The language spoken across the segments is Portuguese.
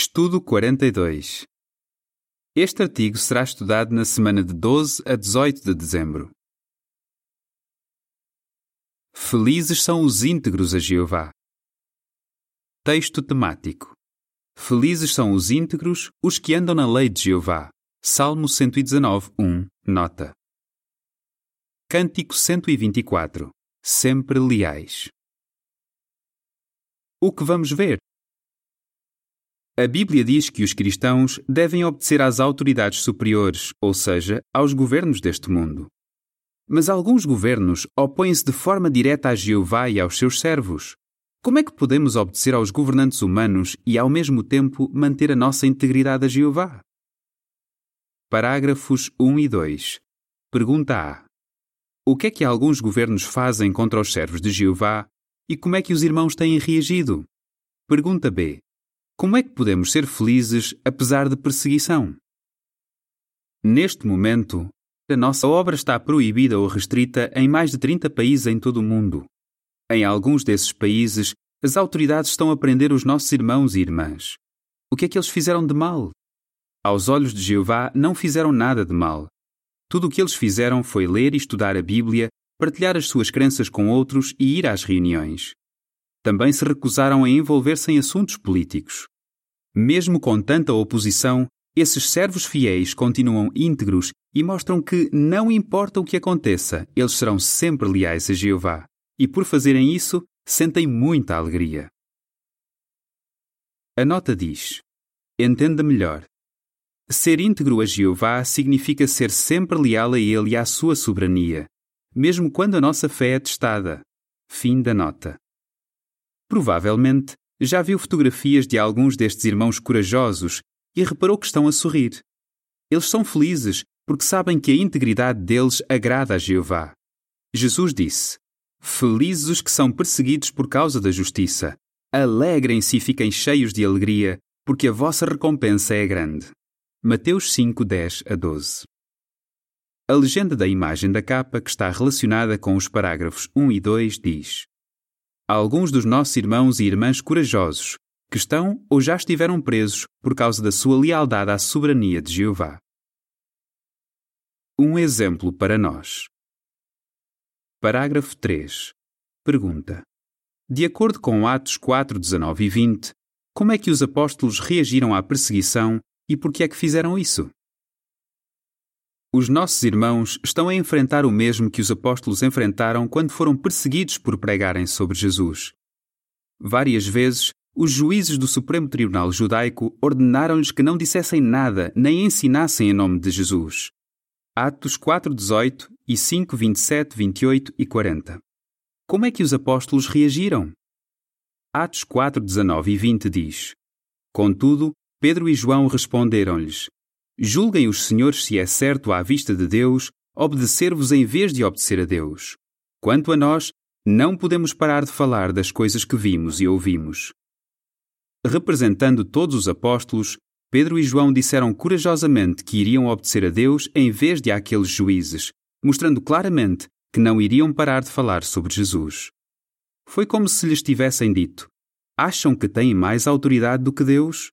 Estudo 42 Este artigo será estudado na semana de 12 a 18 de dezembro. Felizes são os íntegros a Jeová. Texto temático. Felizes são os íntegros, os que andam na lei de Jeová. Salmo 119, 1, nota. Cântico 124. Sempre leais. O que vamos ver? A Bíblia diz que os cristãos devem obedecer às autoridades superiores, ou seja, aos governos deste mundo. Mas alguns governos opõem-se de forma direta a Jeová e aos seus servos. Como é que podemos obedecer aos governantes humanos e, ao mesmo tempo, manter a nossa integridade a Jeová? Parágrafos 1 e 2. Pergunta A. O que é que alguns governos fazem contra os servos de Jeová e como é que os irmãos têm reagido? Pergunta B. Como é que podemos ser felizes apesar de perseguição? Neste momento, a nossa obra está proibida ou restrita em mais de 30 países em todo o mundo. Em alguns desses países, as autoridades estão a prender os nossos irmãos e irmãs. O que é que eles fizeram de mal? Aos olhos de Jeová, não fizeram nada de mal. Tudo o que eles fizeram foi ler e estudar a Bíblia, partilhar as suas crenças com outros e ir às reuniões. Também se recusaram a envolver-se em assuntos políticos. Mesmo com tanta oposição, esses servos fiéis continuam íntegros e mostram que, não importa o que aconteça, eles serão sempre leais a Jeová. E por fazerem isso, sentem muita alegria. A nota diz: Entenda melhor. Ser íntegro a Jeová significa ser sempre leal a Ele e à sua soberania, mesmo quando a nossa fé é testada. Fim da nota. Provavelmente já viu fotografias de alguns destes irmãos corajosos e reparou que estão a sorrir. Eles são felizes porque sabem que a integridade deles agrada a Jeová. Jesus disse: Felizes os que são perseguidos por causa da justiça. Alegrem-se e fiquem cheios de alegria, porque a vossa recompensa é grande. Mateus 5, 10 a 12. A legenda da imagem da capa, que está relacionada com os parágrafos 1 e 2, diz: alguns dos nossos irmãos e irmãs corajosos, que estão ou já estiveram presos por causa da sua lealdade à soberania de Jeová. Um exemplo para nós. Parágrafo 3. Pergunta. De acordo com Atos 4, 19 e 20, como é que os apóstolos reagiram à perseguição e por que é que fizeram isso? Os nossos irmãos estão a enfrentar o mesmo que os apóstolos enfrentaram quando foram perseguidos por pregarem sobre Jesus. Várias vezes, os juízes do Supremo Tribunal Judaico ordenaram-lhes que não dissessem nada nem ensinassem em nome de Jesus. Atos 4:18 e 5, 27, 28 e 40. Como é que os apóstolos reagiram? Atos 4, 19 e 20 diz: Contudo, Pedro e João responderam-lhes: Julguem os senhores se é certo à vista de Deus obedecer-vos em vez de obedecer a Deus. Quanto a nós, não podemos parar de falar das coisas que vimos e ouvimos. Representando todos os apóstolos, Pedro e João disseram corajosamente que iriam obedecer a Deus em vez de àqueles juízes, mostrando claramente que não iriam parar de falar sobre Jesus. Foi como se lhes tivessem dito: Acham que têm mais autoridade do que Deus?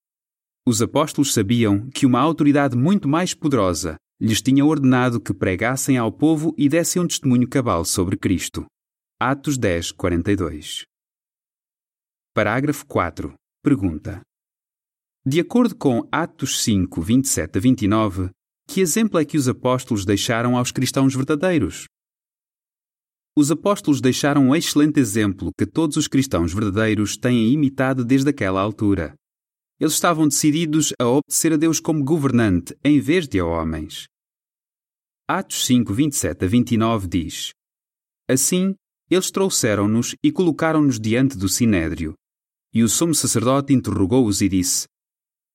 Os apóstolos sabiam que uma autoridade muito mais poderosa lhes tinha ordenado que pregassem ao povo e dessem um testemunho cabal sobre Cristo. Atos 10, 42. Parágrafo 4. Pergunta. De acordo com Atos 5, 27 a 29, que exemplo é que os apóstolos deixaram aos cristãos verdadeiros? Os apóstolos deixaram um excelente exemplo que todos os cristãos verdadeiros têm imitado desde aquela altura. Eles estavam decididos a obedecer a Deus como governante em vez de a homens. Atos 5, 27 a 29 diz: Assim, eles trouxeram-nos e colocaram-nos diante do sinédrio. E o sumo sacerdote interrogou-os e disse: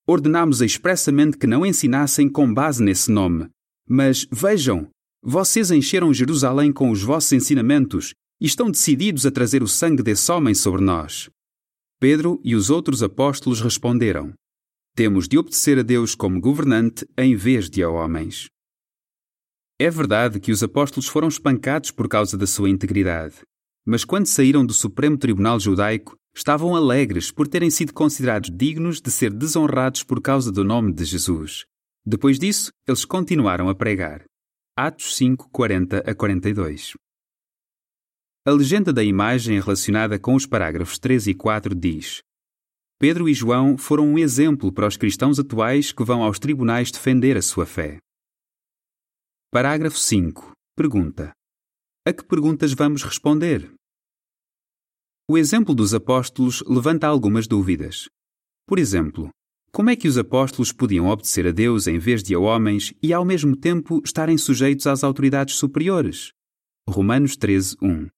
Ordenamos expressamente que não ensinassem com base nesse nome. Mas vejam, vocês encheram Jerusalém com os vossos ensinamentos e estão decididos a trazer o sangue desse homem sobre nós. Pedro e os outros apóstolos responderam: Temos de obedecer a Deus como governante em vez de a homens. É verdade que os apóstolos foram espancados por causa da sua integridade, mas quando saíram do Supremo Tribunal Judaico, estavam alegres por terem sido considerados dignos de ser desonrados por causa do nome de Jesus. Depois disso, eles continuaram a pregar. Atos 5, 40 a 42. A legenda da imagem relacionada com os parágrafos 3 e 4 diz: Pedro e João foram um exemplo para os cristãos atuais que vão aos tribunais defender a sua fé. Parágrafo 5. Pergunta: A que perguntas vamos responder? O exemplo dos apóstolos levanta algumas dúvidas. Por exemplo, como é que os apóstolos podiam obedecer a Deus em vez de a homens e ao mesmo tempo estarem sujeitos às autoridades superiores? Romanos 13, 1.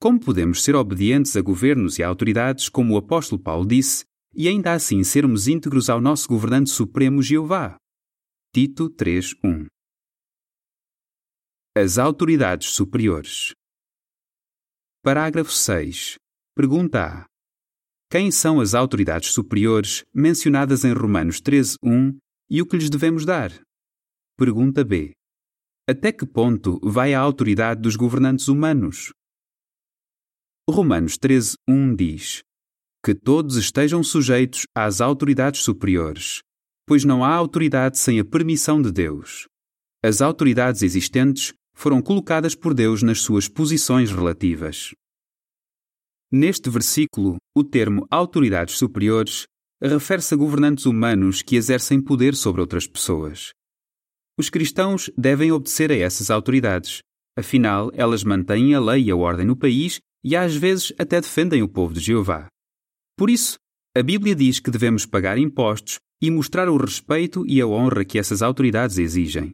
Como podemos ser obedientes a governos e a autoridades, como o apóstolo Paulo disse, e ainda assim sermos íntegros ao nosso governante supremo Jeová? Tito 3, 1. As autoridades superiores. Parágrafo 6. Pergunta A. Quem são as autoridades superiores mencionadas em Romanos 13, 1 e o que lhes devemos dar? Pergunta B. Até que ponto vai a autoridade dos governantes humanos? Romanos 13, 1 diz: Que todos estejam sujeitos às autoridades superiores, pois não há autoridade sem a permissão de Deus. As autoridades existentes foram colocadas por Deus nas suas posições relativas. Neste versículo, o termo autoridades superiores refere-se a governantes humanos que exercem poder sobre outras pessoas. Os cristãos devem obedecer a essas autoridades, afinal, elas mantêm a lei e a ordem no país e às vezes até defendem o povo de Jeová. Por isso, a Bíblia diz que devemos pagar impostos e mostrar o respeito e a honra que essas autoridades exigem.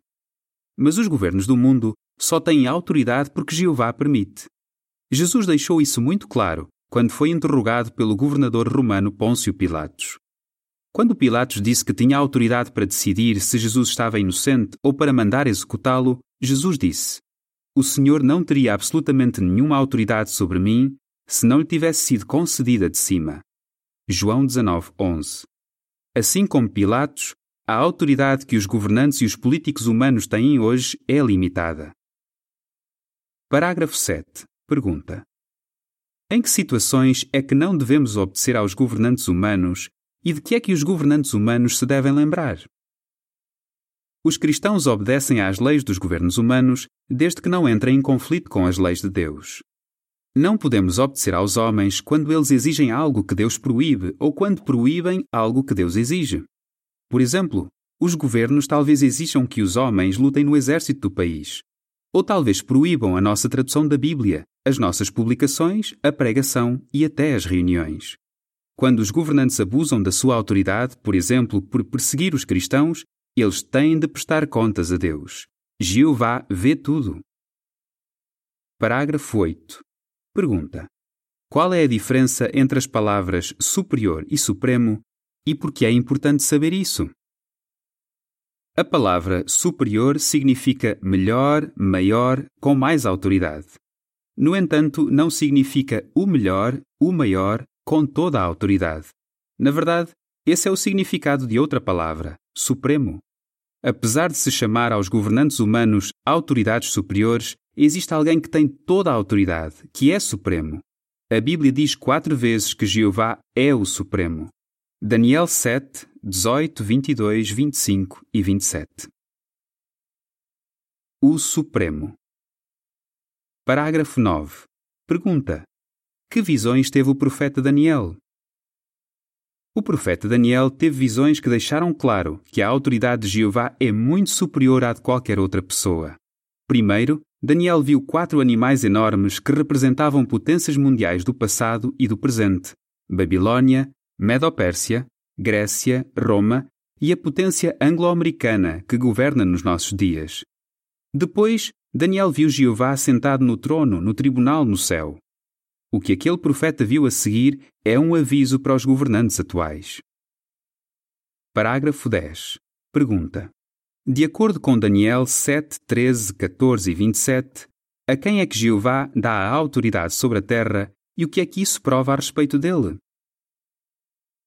Mas os governos do mundo só têm autoridade porque Jeová permite. Jesus deixou isso muito claro quando foi interrogado pelo governador romano Pôncio Pilatos. Quando Pilatos disse que tinha autoridade para decidir se Jesus estava inocente ou para mandar executá-lo, Jesus disse: o Senhor não teria absolutamente nenhuma autoridade sobre mim se não lhe tivesse sido concedida de cima. João 19, 11. Assim como Pilatos, a autoridade que os governantes e os políticos humanos têm hoje é limitada. Parágrafo 7. Pergunta: Em que situações é que não devemos obedecer aos governantes humanos e de que é que os governantes humanos se devem lembrar? Os cristãos obedecem às leis dos governos humanos desde que não entrem em conflito com as leis de Deus. Não podemos obedecer aos homens quando eles exigem algo que Deus proíbe ou quando proíbem algo que Deus exige. Por exemplo, os governos talvez exijam que os homens lutem no exército do país. Ou talvez proíbam a nossa tradução da Bíblia, as nossas publicações, a pregação e até as reuniões. Quando os governantes abusam da sua autoridade, por exemplo, por perseguir os cristãos, eles têm de prestar contas a Deus. Jeová vê tudo. Parágrafo 8. Pergunta: Qual é a diferença entre as palavras superior e supremo e por que é importante saber isso? A palavra superior significa melhor, maior, com mais autoridade. No entanto, não significa o melhor, o maior, com toda a autoridade. Na verdade, esse é o significado de outra palavra, supremo. Apesar de se chamar aos governantes humanos autoridades superiores, existe alguém que tem toda a autoridade, que é supremo. A Bíblia diz quatro vezes que Jeová é o supremo. Daniel 7, 18, 22, 25 e 27. O Supremo. Parágrafo 9. Pergunta: Que visões teve o profeta Daniel? O profeta Daniel teve visões que deixaram claro que a autoridade de Jeová é muito superior à de qualquer outra pessoa. Primeiro, Daniel viu quatro animais enormes que representavam potências mundiais do passado e do presente: Babilônia, Medo-Pérsia, Grécia, Roma e a potência anglo-americana que governa nos nossos dias. Depois, Daniel viu Jeová sentado no trono, no tribunal no céu. O que aquele profeta viu a seguir é um aviso para os governantes atuais. Parágrafo 10. Pergunta: De acordo com Daniel 7, 13, 14 e 27, a quem é que Jeová dá a autoridade sobre a terra e o que é que isso prova a respeito dele?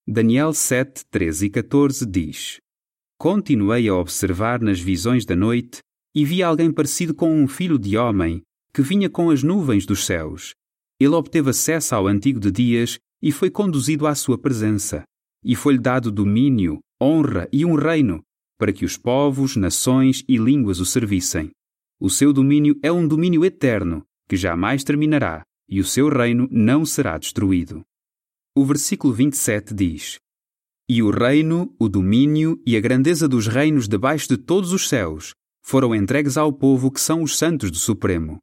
Daniel 7, 13 e 14 diz: Continuei a observar nas visões da noite e vi alguém parecido com um filho de homem que vinha com as nuvens dos céus ele obteve acesso ao Antigo de Dias e foi conduzido à sua presença, e foi-lhe dado domínio, honra e um reino, para que os povos, nações e línguas o servissem. O seu domínio é um domínio eterno, que jamais terminará, e o seu reino não será destruído. O versículo 27 diz: E o reino, o domínio e a grandeza dos reinos debaixo de todos os céus foram entregues ao povo que são os santos do Supremo.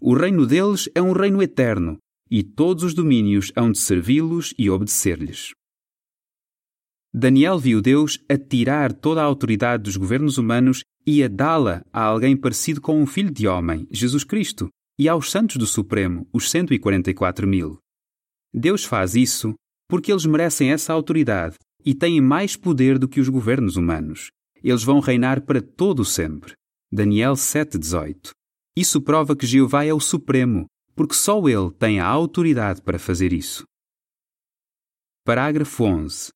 O reino deles é um reino eterno, e todos os domínios hão de servi-los e obedecer-lhes. Daniel viu Deus a tirar toda a autoridade dos governos humanos e a dá-la a alguém parecido com um filho de homem, Jesus Cristo, e aos santos do Supremo, os 144 mil. Deus faz isso porque eles merecem essa autoridade e têm mais poder do que os governos humanos. Eles vão reinar para todo o sempre. Daniel 7,18. Isso prova que Jeová é o Supremo, porque só Ele tem a autoridade para fazer isso. Parágrafo 11.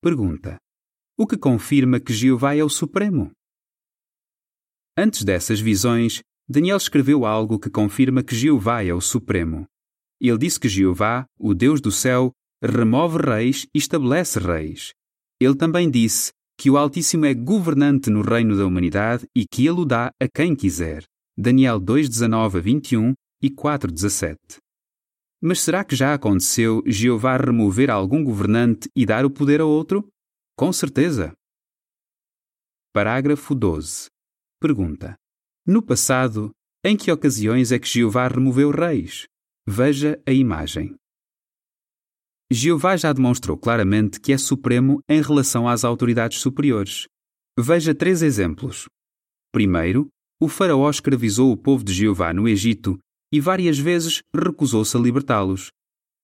Pergunta: O que confirma que Jeová é o Supremo? Antes dessas visões, Daniel escreveu algo que confirma que Jeová é o Supremo. Ele disse que Jeová, o Deus do céu, remove reis e estabelece reis. Ele também disse que o Altíssimo é governante no reino da humanidade e que ele o dá a quem quiser. Daniel 2:19 a 21 e 4:17. Mas será que já aconteceu Jeová remover algum governante e dar o poder a outro? Com certeza. Parágrafo 12. Pergunta: No passado, em que ocasiões é que Jeová removeu reis? Veja a imagem. Jeová já demonstrou claramente que é supremo em relação às autoridades superiores. Veja três exemplos. Primeiro, o Faraó escravizou o povo de Jeová no Egito e várias vezes recusou-se a libertá-los.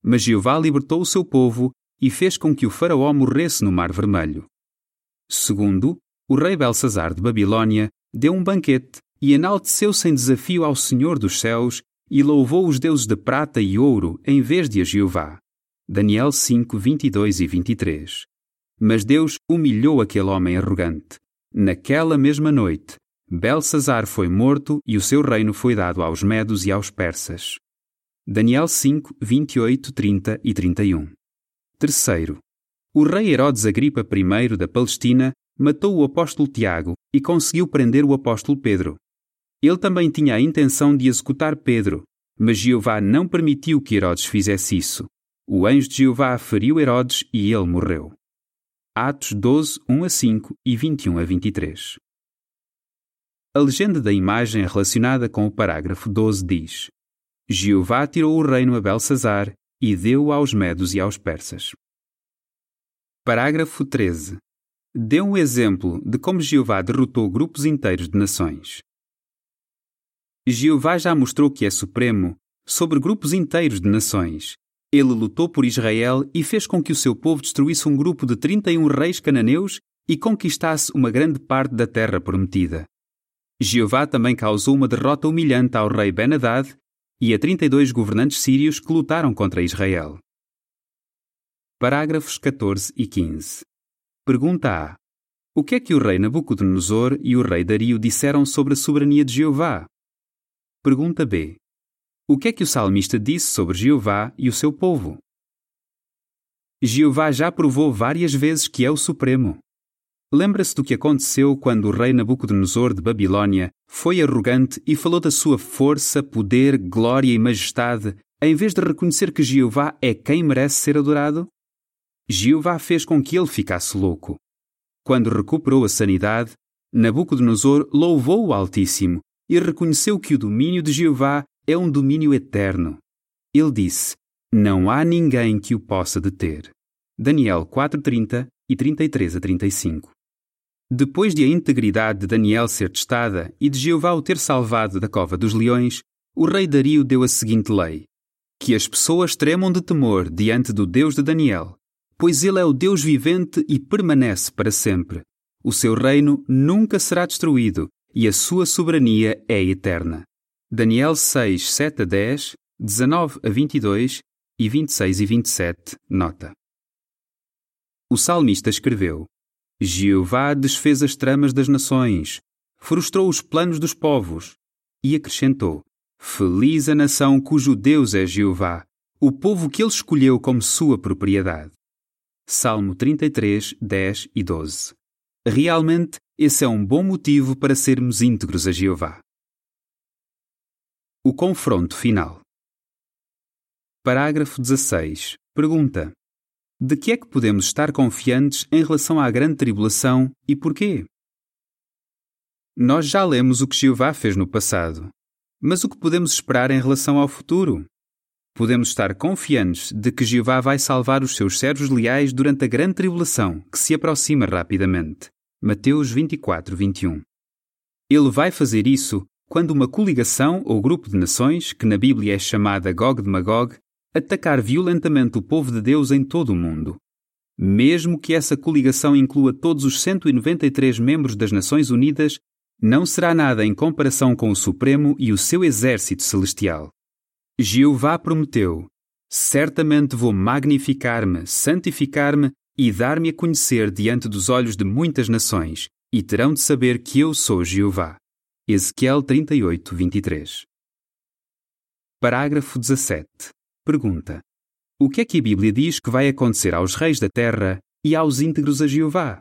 Mas Jeová libertou o seu povo e fez com que o Faraó morresse no Mar Vermelho. Segundo, o rei Belsazar de Babilônia deu um banquete e enalteceu-se em desafio ao Senhor dos céus e louvou os deuses de prata e ouro em vez de a Jeová. Daniel 5, 22 e 23. Mas Deus humilhou aquele homem arrogante. Naquela mesma noite, Belsazar foi morto e o seu reino foi dado aos medos e aos persas. Daniel 5, 28, 30 e 31. Terceiro, o rei Herodes Agripa I da Palestina matou o apóstolo Tiago e conseguiu prender o apóstolo Pedro. Ele também tinha a intenção de executar Pedro, mas Jeová não permitiu que Herodes fizesse isso. O anjo de Jeová feriu Herodes e ele morreu. Atos 12, 1 a 5 e 21 a 23. A legenda da imagem relacionada com o parágrafo 12 diz: Jeová tirou o reino a Belsazar e deu-o aos medos e aos persas. Parágrafo 13. Dê um exemplo de como Jeová derrotou grupos inteiros de nações. Jeová já mostrou que é supremo sobre grupos inteiros de nações. Ele lutou por Israel e fez com que o seu povo destruísse um grupo de 31 reis cananeus e conquistasse uma grande parte da terra prometida. Jeová também causou uma derrota humilhante ao rei Ben-Hadad e a 32 governantes sírios que lutaram contra Israel. Parágrafos 14 e 15. Pergunta A. O que é que o rei Nabucodonosor e o rei Dario disseram sobre a soberania de Jeová? Pergunta B. O que é que o salmista disse sobre Jeová e o seu povo? Jeová já provou várias vezes que é o Supremo. Lembra-se do que aconteceu quando o rei Nabucodonosor de Babilônia foi arrogante e falou da sua força, poder, glória e majestade, em vez de reconhecer que Jeová é quem merece ser adorado? Jeová fez com que ele ficasse louco. Quando recuperou a sanidade, Nabucodonosor louvou o Altíssimo e reconheceu que o domínio de Jeová é um domínio eterno. Ele disse: Não há ninguém que o possa deter. Daniel 4:30 e 33 a 35. Depois de a integridade de Daniel ser testada e de Jeová o ter salvado da cova dos leões, o rei Dario deu a seguinte lei: Que as pessoas tremam de temor diante do Deus de Daniel, pois ele é o Deus vivente e permanece para sempre. O seu reino nunca será destruído e a sua soberania é eterna. Daniel 6, 7 a 10, 19 a 22 e 26 e 27, nota. O salmista escreveu: Jeová desfez as tramas das nações, frustrou os planos dos povos, e acrescentou: Feliz a nação cujo Deus é Jeová, o povo que ele escolheu como sua propriedade. Salmo 33, 10 e 12. Realmente, esse é um bom motivo para sermos íntegros a Jeová. O confronto final. Parágrafo 16. Pergunta: De que é que podemos estar confiantes em relação à grande tribulação e porquê? Nós já lemos o que Jeová fez no passado, mas o que podemos esperar em relação ao futuro? Podemos estar confiantes de que Jeová vai salvar os seus servos leais durante a grande tribulação que se aproxima rapidamente. Mateus 24, 21. Ele vai fazer isso quando uma coligação ou grupo de nações, que na Bíblia é chamada Gog de Magog, atacar violentamente o povo de Deus em todo o mundo. Mesmo que essa coligação inclua todos os 193 membros das Nações Unidas, não será nada em comparação com o Supremo e o seu exército celestial. Jeová prometeu: Certamente vou magnificar-me, santificar-me e dar-me a conhecer diante dos olhos de muitas nações, e terão de saber que eu sou Jeová. Ezequiel 38, 23. Parágrafo 17. Pergunta: O que é que a Bíblia diz que vai acontecer aos reis da terra e aos íntegros a Jeová?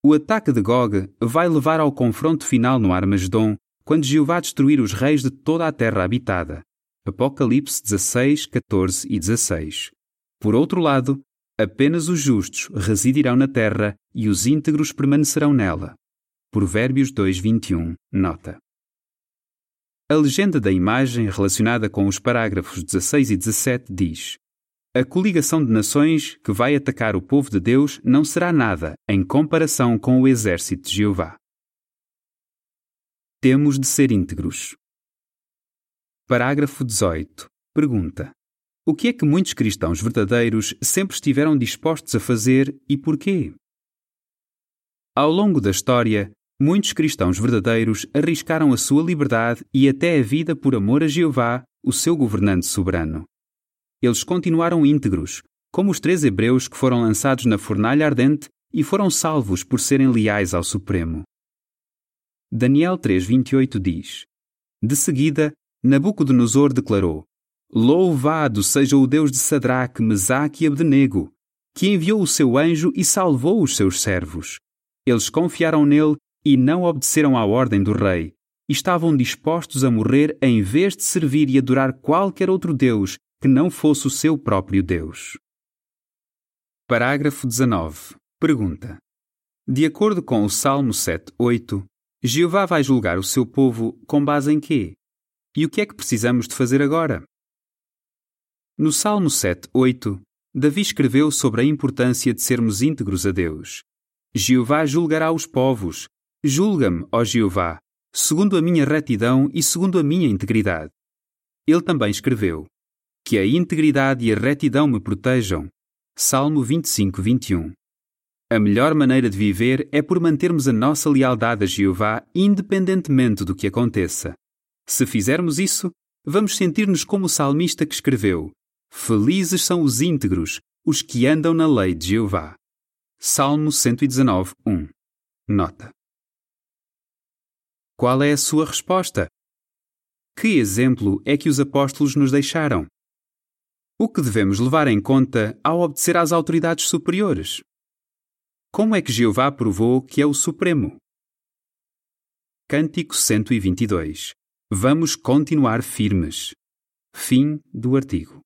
O ataque de Gog vai levar ao confronto final no Armagedon, quando Jeová destruir os reis de toda a terra habitada. Apocalipse 16, 14 e 16. Por outro lado, Apenas os justos residirão na terra e os íntegros permanecerão nela. Provérbios 2:21. Nota. A legenda da imagem relacionada com os parágrafos 16 e 17 diz: A coligação de nações que vai atacar o povo de Deus não será nada em comparação com o exército de Jeová. Temos de ser íntegros. Parágrafo 18. Pergunta: o que é que muitos cristãos verdadeiros sempre estiveram dispostos a fazer e porquê? Ao longo da história, muitos cristãos verdadeiros arriscaram a sua liberdade e até a vida por amor a Jeová, o seu governante soberano. Eles continuaram íntegros, como os três hebreus que foram lançados na fornalha ardente e foram salvos por serem leais ao Supremo. Daniel 3:28 diz: De seguida, Nabucodonosor declarou: Louvado seja o Deus de Sadraque, Mesaque e Abdenego, que enviou o seu anjo e salvou os seus servos. Eles confiaram nele e não obedeceram à ordem do rei, e estavam dispostos a morrer em vez de servir e adorar qualquer outro Deus que não fosse o seu próprio Deus. Parágrafo 19. Pergunta. De acordo com o Salmo 7:8, Jeová vai julgar o seu povo com base em quê? E o que é que precisamos de fazer agora? No Salmo 7, 8, Davi escreveu sobre a importância de sermos íntegros a Deus. Jeová julgará os povos. Julga-me, ó Jeová, segundo a minha retidão e segundo a minha integridade. Ele também escreveu: Que a integridade e a retidão me protejam. Salmo 25, 21. A melhor maneira de viver é por mantermos a nossa lealdade a Jeová independentemente do que aconteça. Se fizermos isso, vamos sentir-nos como o salmista que escreveu: Felizes são os íntegros, os que andam na lei de Jeová. Salmo 119, 1. Nota. Qual é a sua resposta? Que exemplo é que os apóstolos nos deixaram? O que devemos levar em conta ao obedecer às autoridades superiores? Como é que Jeová provou que é o Supremo? Cântico 122. Vamos continuar firmes. Fim do artigo.